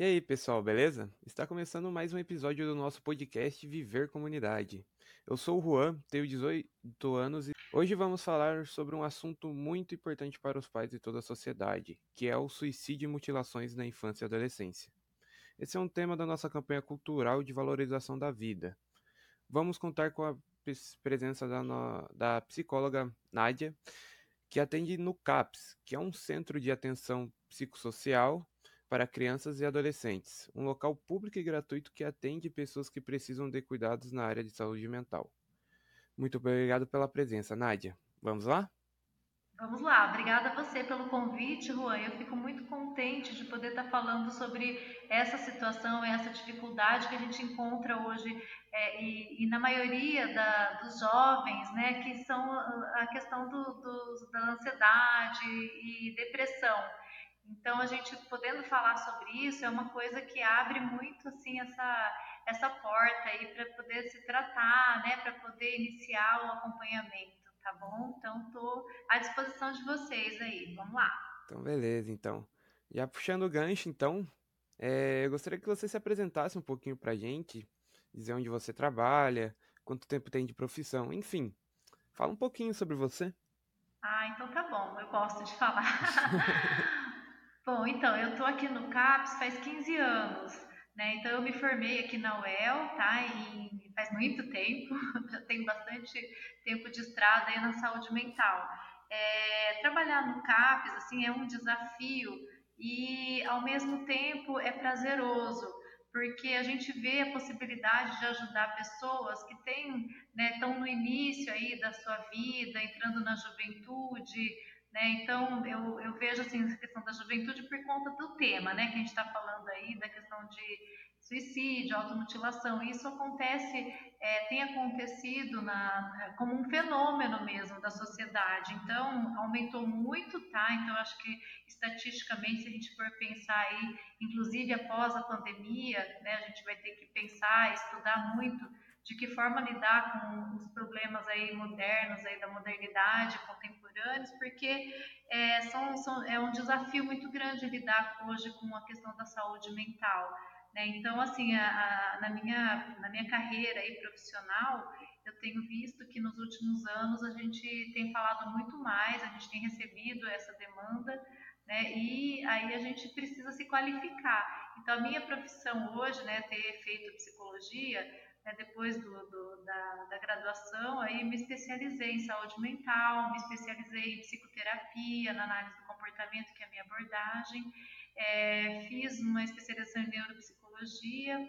E aí, pessoal, beleza? Está começando mais um episódio do nosso podcast Viver Comunidade. Eu sou o Juan, tenho 18 anos e hoje vamos falar sobre um assunto muito importante para os pais e toda a sociedade, que é o suicídio e mutilações na infância e adolescência. Esse é um tema da nossa campanha cultural de valorização da vida. Vamos contar com a presença da, no... da psicóloga Nádia, que atende no CAPS, que é um centro de atenção psicossocial para crianças e adolescentes, um local público e gratuito que atende pessoas que precisam de cuidados na área de saúde mental. Muito obrigado pela presença, Nádia. Vamos lá? Vamos lá, obrigada a você pelo convite, Juan. Eu fico muito contente de poder estar falando sobre essa situação, essa dificuldade que a gente encontra hoje é, e, e, na maioria da, dos jovens, né, que são a questão do, do, da ansiedade e depressão. Então a gente podendo falar sobre isso é uma coisa que abre muito assim essa essa porta aí para poder se tratar, né, para poder iniciar o acompanhamento, tá bom? Então estou à disposição de vocês aí. Vamos lá. Então beleza, então. Já puxando o gancho, então, é, eu gostaria que você se apresentasse um pouquinho para a gente, dizer onde você trabalha, quanto tempo tem de profissão, enfim. Fala um pouquinho sobre você. Ah, então tá bom, eu gosto de falar. Bom, então, eu estou aqui no CAPS faz 15 anos, né? Então, eu me formei aqui na UEL, tá? E faz muito tempo, já tenho bastante tempo de estrada aí na saúde mental. É, trabalhar no CAPS, assim, é um desafio e, ao mesmo tempo, é prazeroso, porque a gente vê a possibilidade de ajudar pessoas que têm, né, estão no início aí da sua vida, entrando na juventude, né? Então, eu, eu vejo assim, da juventude por conta do tema né, que a gente está falando aí, da questão de suicídio, automutilação. Isso acontece, é, tem acontecido na, como um fenômeno mesmo da sociedade. Então, aumentou muito, tá? Então, acho que estatisticamente, se a gente for pensar aí, inclusive após a pandemia, né, a gente vai ter que pensar, estudar muito de que forma lidar com os problemas aí modernos aí da modernidade contemporâneos, porque é, são, são, é um desafio muito grande lidar hoje com a questão da saúde mental. Né? Então, assim, a, a, na, minha, na minha carreira aí profissional, eu tenho visto que nos últimos anos a gente tem falado muito mais, a gente tem recebido essa demanda, né? E aí a gente precisa se qualificar. Então, a minha profissão hoje, né, ter feito psicologia, né, depois do, do, da, da, graduação, aí me especializei em saúde mental, me especializei em psicoterapia, na análise do comportamento, que é a minha abordagem, é, fiz uma especialização em neuropsicologia,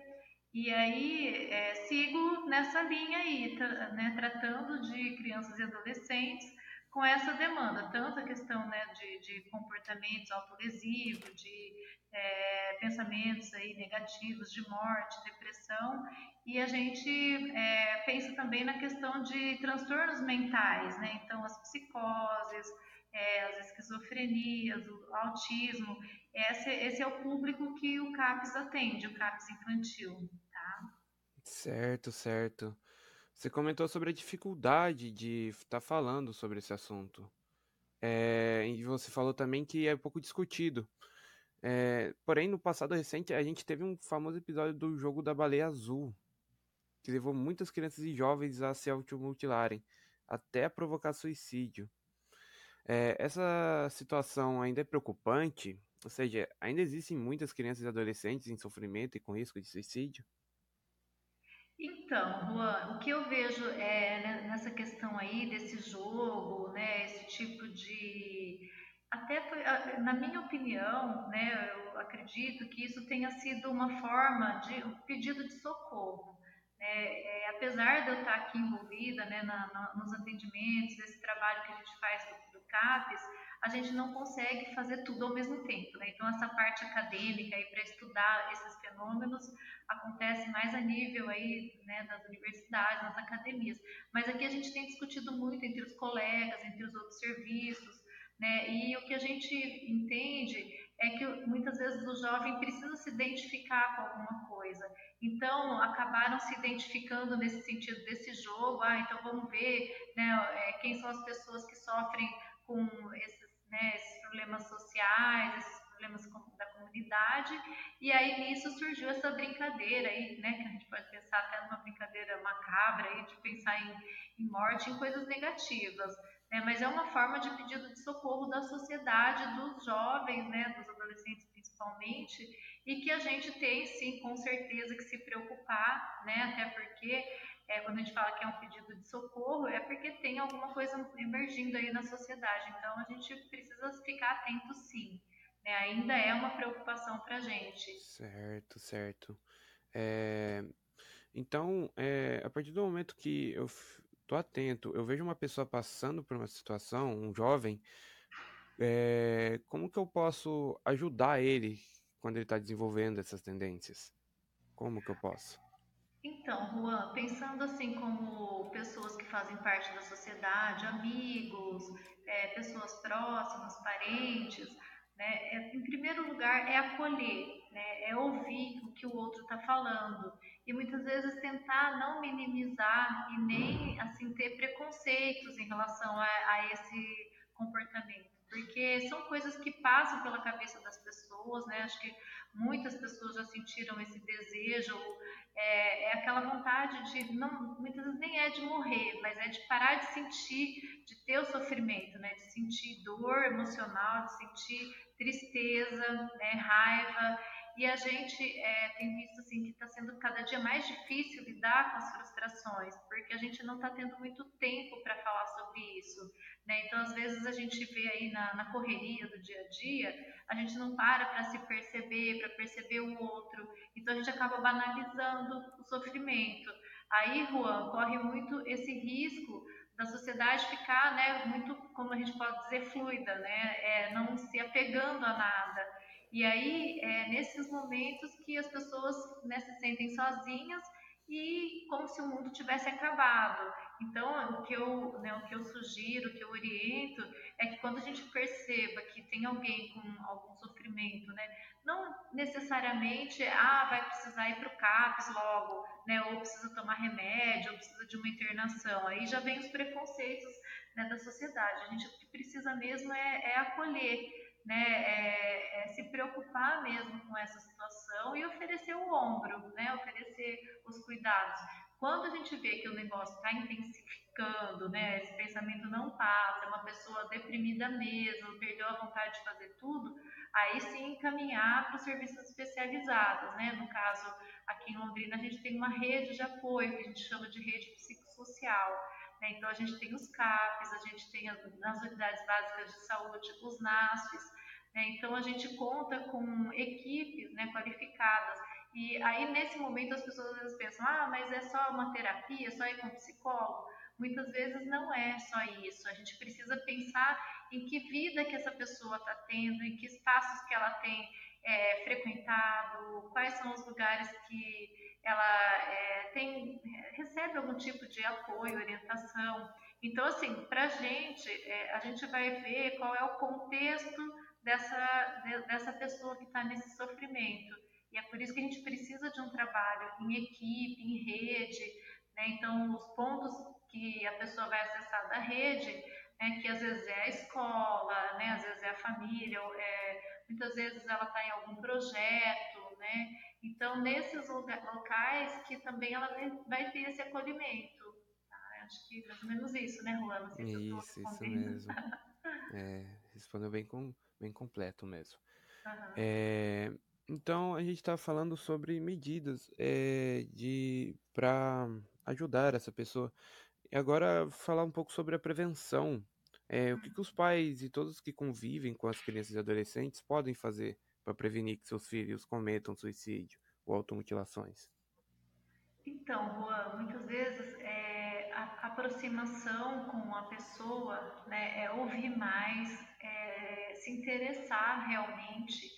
e aí é, sigo nessa linha aí, tra, né, tratando de crianças e adolescentes com essa demanda, tanto a questão né, de, de comportamentos autolesivos, de é, pensamentos aí negativos de morte, depressão, e a gente é, pensa também na questão de transtornos mentais, né? Então, as psicoses, é, as esquizofrenias, o autismo, esse, esse, é o público que o CAPS atende, o CAPS infantil, tá? Certo, certo. Você comentou sobre a dificuldade de estar tá falando sobre esse assunto. É, e você falou também que é pouco discutido. É, porém, no passado recente, a gente teve um famoso episódio do jogo da baleia azul, que levou muitas crianças e jovens a se automutilarem, até provocar suicídio. É, essa situação ainda é preocupante, ou seja, ainda existem muitas crianças e adolescentes em sofrimento e com risco de suicídio? Então, Juan, o que eu vejo é nessa questão aí desse jogo, né, esse tipo de até foi, na minha opinião, né, eu acredito que isso tenha sido uma forma de um pedido de socorro. É, é, apesar de eu estar aqui envolvida né, na, na, nos atendimentos, esse trabalho que a gente faz do, do, CAPES, a gente não consegue fazer tudo ao mesmo tempo. Né? Então, essa parte acadêmica para estudar esses fenômenos acontece mais a nível aí, né, das universidades, nas academias. Mas aqui a gente tem discutido muito entre os colegas, entre os outros serviços, né? E o que a gente entende é que muitas vezes o jovem precisa se identificar com alguma coisa. Então, acabaram se identificando nesse sentido desse jogo. Ah, então vamos ver né, é, quem são as pessoas que sofrem com esses, né, esses problemas sociais, esses problemas da comunidade. E aí nisso surgiu essa brincadeira aí, né, que a gente pode pensar até numa brincadeira macabra aí, de pensar em, em morte, em coisas negativas. Né, mas é uma forma de pedido de socorro da sociedade, dos jovens, né, dos adolescentes principalmente, e que a gente tem sim, com certeza, que se preocupar, né, até porque é, quando a gente fala que é um pedido de socorro, é porque tem alguma coisa emergindo aí na sociedade. Então a gente precisa ficar atento sim. Né? Ainda é uma preocupação para gente. Certo, certo. É... Então, é, a partir do momento que eu tô atento, eu vejo uma pessoa passando por uma situação, um jovem, é, como que eu posso ajudar ele quando ele está desenvolvendo essas tendências? Como que eu posso? Então, Juan, pensando assim como pessoas que fazem parte da sociedade, amigos, é, pessoas próximas, parentes, né, é, em primeiro lugar é acolher, né, é ouvir o que o outro está falando e muitas vezes tentar não minimizar e nem assim ter preconceitos em relação a, a esse comportamento, porque são coisas que passam pela cabeça das pessoas, né? Acho que muitas pessoas já sentiram esse desejo, é, é, aquela vontade de, não, muitas vezes nem é de morrer, mas é de parar de sentir, de ter o sofrimento, né? De sentir dor emocional, de sentir tristeza, né? raiva. E a gente é, tem visto assim que está sendo cada dia mais difícil lidar com as frustrações, porque a gente não está tendo muito tempo para falar sobre isso. Né? Então, às vezes, a gente vê aí na, na correria do dia a dia, a gente não para para se perceber, para perceber o outro. Então, a gente acaba banalizando o sofrimento. Aí, Juan, corre muito esse risco da sociedade ficar, né, muito, como a gente pode dizer, fluida, né, é, não se apegando a nada. E aí, é nesses momentos que as pessoas né, se sentem sozinhas e como se o mundo tivesse acabado. Então, o que eu, né, o que eu sugiro, o que eu oriento, é que quando a gente perceba que tem alguém com algum sofrimento, né, não necessariamente, ah, vai precisar ir para o CAPS logo, né, ou precisa tomar remédio, ou precisa de uma internação. Aí já vem os preconceitos né, da sociedade. A gente o que precisa mesmo é, é acolher, né, é, é se preocupar mesmo com essa situação e oferecer o ombro, né, oferecer os cuidados. Quando a gente vê que o negócio está intensificando, né, esse pensamento não passa, é uma pessoa deprimida mesmo, perdeu a vontade de fazer tudo, aí sim encaminhar para os serviços especializados, né? No caso, aqui em Londrina, a gente tem uma rede de apoio que a gente chama de rede psicossocial. Né? Então, a gente tem os CAPs, a gente tem as, nas unidades básicas de saúde os NASFs, né? Então, a gente conta com equipes né, qualificadas e aí, nesse momento, as pessoas às vezes pensam: ah, mas é só uma terapia, é só ir com um psicólogo. Muitas vezes não é só isso. A gente precisa pensar em que vida que essa pessoa está tendo, em que espaços que ela tem é, frequentado, quais são os lugares que ela é, tem, recebe algum tipo de apoio, orientação. Então, assim, para a gente, é, a gente vai ver qual é o contexto dessa, dessa pessoa que está nesse sofrimento. E é por isso que a gente precisa de um trabalho em equipe, em rede. Né? Então, os pontos que a pessoa vai acessar da rede, né, que às vezes é a escola, né, às vezes é a família, é, muitas vezes ela está em algum projeto, né? Então, nesses locais que também ela vai ter esse acolhimento. Tá? Acho que mais ou menos isso, né, Juan? isso, isso mesmo. é, respondeu bem, com, bem completo mesmo. Uhum. É, então, a gente está falando sobre medidas é, de para ajudar essa pessoa. E agora, falar um pouco sobre a prevenção. É, o que, que os pais e todos que convivem com as crianças e adolescentes podem fazer para prevenir que seus filhos cometam suicídio ou automutilações? Então, Juan, muitas vezes é, a aproximação com a pessoa né, é ouvir mais, é, se interessar realmente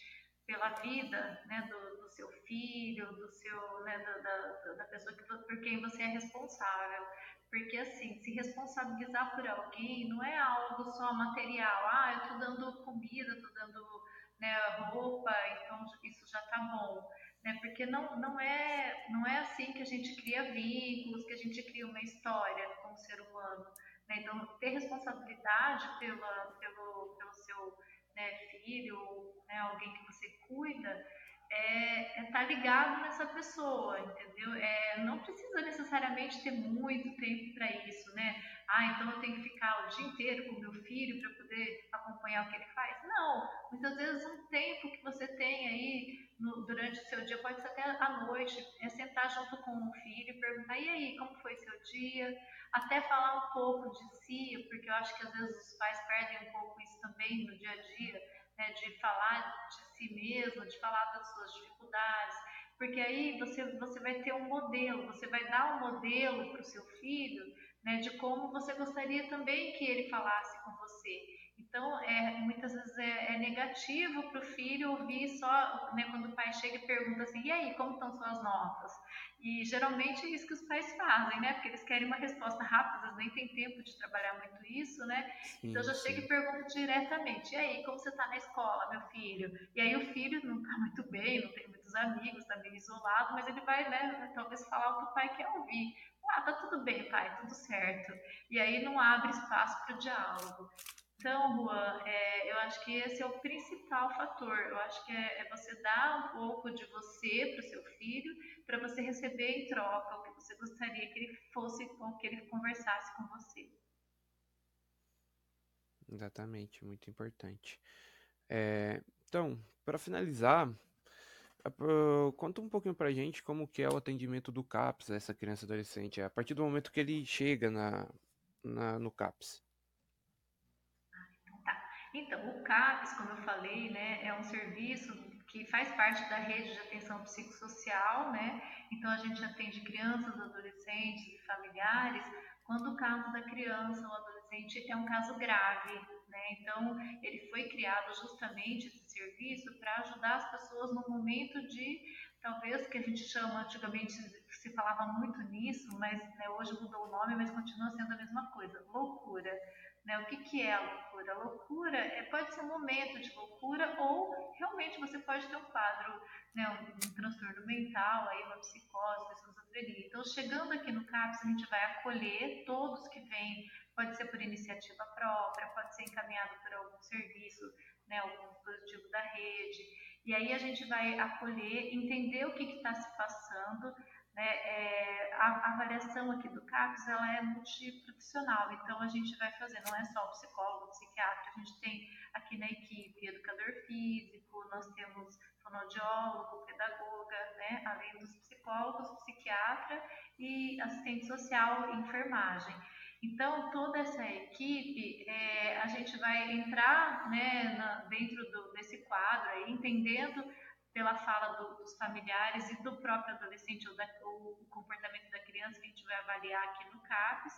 pela vida né, do, do, seu filho, do seu, né, da, da, da pessoa que, por quem você é responsável. Porque, assim, se responsabilizar por alguém não é algo só material. Ah, eu estou dando comida, estou dando né, roupa, então isso já está bom. Né? Porque não, não, é, não é assim que a gente cria vínculos, que a gente cria uma história como ser humano. Né? Então, ter responsabilidade pela, pelo, pelo seu né, filho, né, alguém que você cuida, é é tá ligado nessa pessoa, entendeu? É, não precisa necessariamente ter muito tempo para isso, né? Ah, então eu tenho que ficar o dia inteiro com o meu filho para poder acompanhar o que ele faz. Não, muitas vezes um tempo que você tem aí no, durante o seu dia, pode ser até à noite, é sentar junto com o filho e perguntar, e aí, como foi seu dia? Até falar um pouco de si, porque eu acho que às vezes os pais perdem um pouco isso também no dia a dia, né, de falar de si mesmo, de falar das suas dificuldades, porque aí você, você vai ter um modelo, você vai dar um modelo para o seu filho né, de como você gostaria também que ele falasse com você. Então, é, muitas vezes é, é negativo para o filho ouvir só né, quando o pai chega e pergunta assim: e aí, como estão suas notas? E geralmente é isso que os pais fazem, né? Porque eles querem uma resposta rápida, nem tem tempo de trabalhar muito isso, né? Sim, então já sim. chega e pergunta diretamente: e aí, como você está na escola, meu filho? E aí o filho não está muito bem, não tem muitos amigos, está meio isolado, mas ele vai, né, talvez falar o que o pai quer ouvir. Ah, tá tudo bem, pai, tudo certo. E aí não abre espaço para o diálogo. Então, Juan, é, eu acho que esse é o principal fator. Eu acho que é, é você dar um pouco de você para o seu filho, para você receber em troca o que você gostaria que ele fosse, ou que ele conversasse com você. Exatamente, muito importante. É, então, para finalizar, conta um pouquinho pra gente como que é o atendimento do CAPS a essa criança adolescente, a partir do momento que ele chega na, na no CAPS. Então, o CAPS, como eu falei, né, é um serviço que faz parte da rede de atenção psicossocial, né? Então a gente atende crianças, adolescentes e familiares quando o caso da criança ou adolescente é um caso grave, né? Então ele foi criado justamente esse serviço para ajudar as pessoas no momento de talvez que a gente chama antigamente se falava muito nisso, mas né, hoje mudou o nome, mas continua sendo a mesma coisa, loucura. Né? O que, que é a loucura? A loucura é, pode ser um momento de loucura ou realmente você pode ter um quadro, né, um, um transtorno mental, aí uma psicose, uma esquizofrenia. Então, chegando aqui no CAPS, a gente vai acolher todos que vêm, pode ser por iniciativa própria, pode ser encaminhado por algum serviço, né, algum dispositivo da rede. E aí a gente vai acolher, entender o que está se passando, a, avaliação aqui do CAPS ela é multiprofissional, então a gente vai fazer, não é só o psicólogo, o psiquiatra, a gente tem aqui na equipe educador físico, nós temos fonoaudiólogo, pedagoga, né, além dos psicólogos, psiquiatra e assistente social enfermagem. Então, toda essa equipe, é, a gente vai entrar né, na, dentro do, desse quadro, aí, entendendo pela fala do, dos familiares e do próprio adolescente ou, da, ou, o comportamento da criança que a gente vai avaliar aqui no CAPES.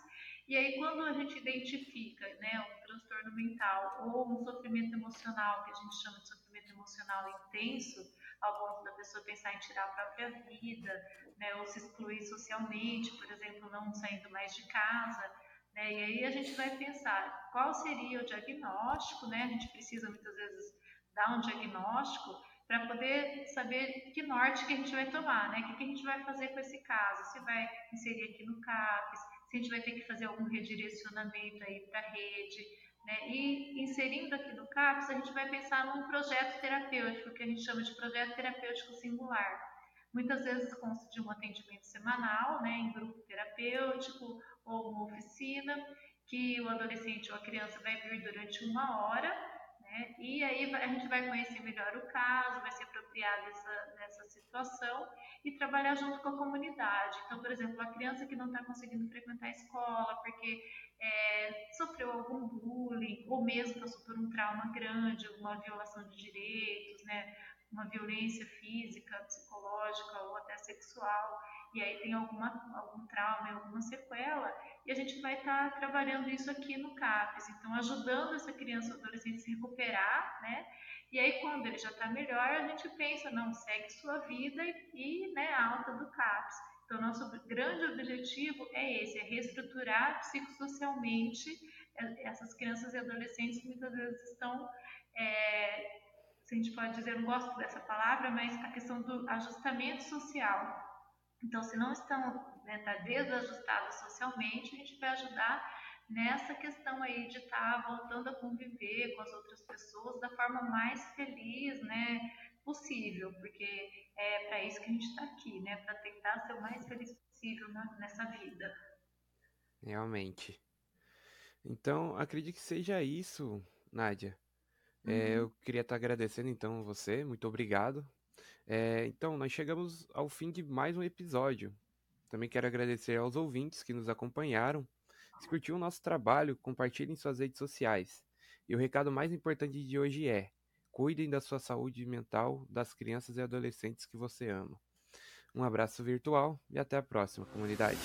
E aí, quando a gente identifica né, um transtorno mental ou um sofrimento emocional, que a gente chama de sofrimento emocional intenso, ao ponto da pessoa pensar em tirar a própria vida, né, ou se excluir socialmente, por exemplo, não saindo mais de casa. Né, e aí a gente vai pensar qual seria o diagnóstico, né? A gente precisa muitas vezes dar um diagnóstico para poder saber que norte que a gente vai tomar, né? O que, que a gente vai fazer com esse caso? Se vai inserir aqui no CAPES, se a gente vai ter que fazer algum redirecionamento aí para a rede, né? E inserindo aqui no CAPES, a gente vai pensar num projeto terapêutico, que a gente chama de projeto terapêutico singular. Muitas vezes consta de um atendimento semanal, né, em grupo terapêutico ou uma oficina, que o adolescente ou a criança vai vir durante uma hora né? E aí a gente vai conhecer melhor o caso, vai se apropriar dessa, dessa situação e trabalhar junto com a comunidade. Então, por exemplo, a criança que não está conseguindo frequentar a escola porque é, sofreu algum bullying ou mesmo passou por um trauma grande, uma violação de direitos, né? uma violência física, psicológica ou até sexual, e aí tem alguma, algum trauma, alguma sequela, e a gente vai estar tá trabalhando isso aqui no CAPES, então ajudando essa criança ou adolescente a se recuperar, né? E aí quando ele já está melhor, a gente pensa, não, segue sua vida e, né, alta do CAPES. Então, nosso grande objetivo é esse, é reestruturar psicossocialmente essas crianças e adolescentes que muitas vezes estão é, se a gente pode dizer, não gosto dessa palavra, mas a questão do ajustamento social. Então, se não estão né, tá desajustados socialmente, a gente vai ajudar nessa questão aí de estar tá voltando a conviver com as outras pessoas da forma mais feliz, né? possível, porque é para isso que a gente está aqui, né? Para tentar ser o mais feliz possível na, nessa vida. Realmente. Então, acredito que seja isso, Nádia. É, Uhum. eu queria estar agradecendo então você, muito obrigado. É, então, nós chegamos ao fim de mais um episódio. Também quero agradecer aos ouvintes que nos acompanharam. Se curtiu o nosso trabalho, compartilhe em suas redes sociais. E o recado mais importante de hoje é: cuidem da sua saúde mental das crianças e adolescentes que você ama. Um abraço virtual e até a próxima, comunidade.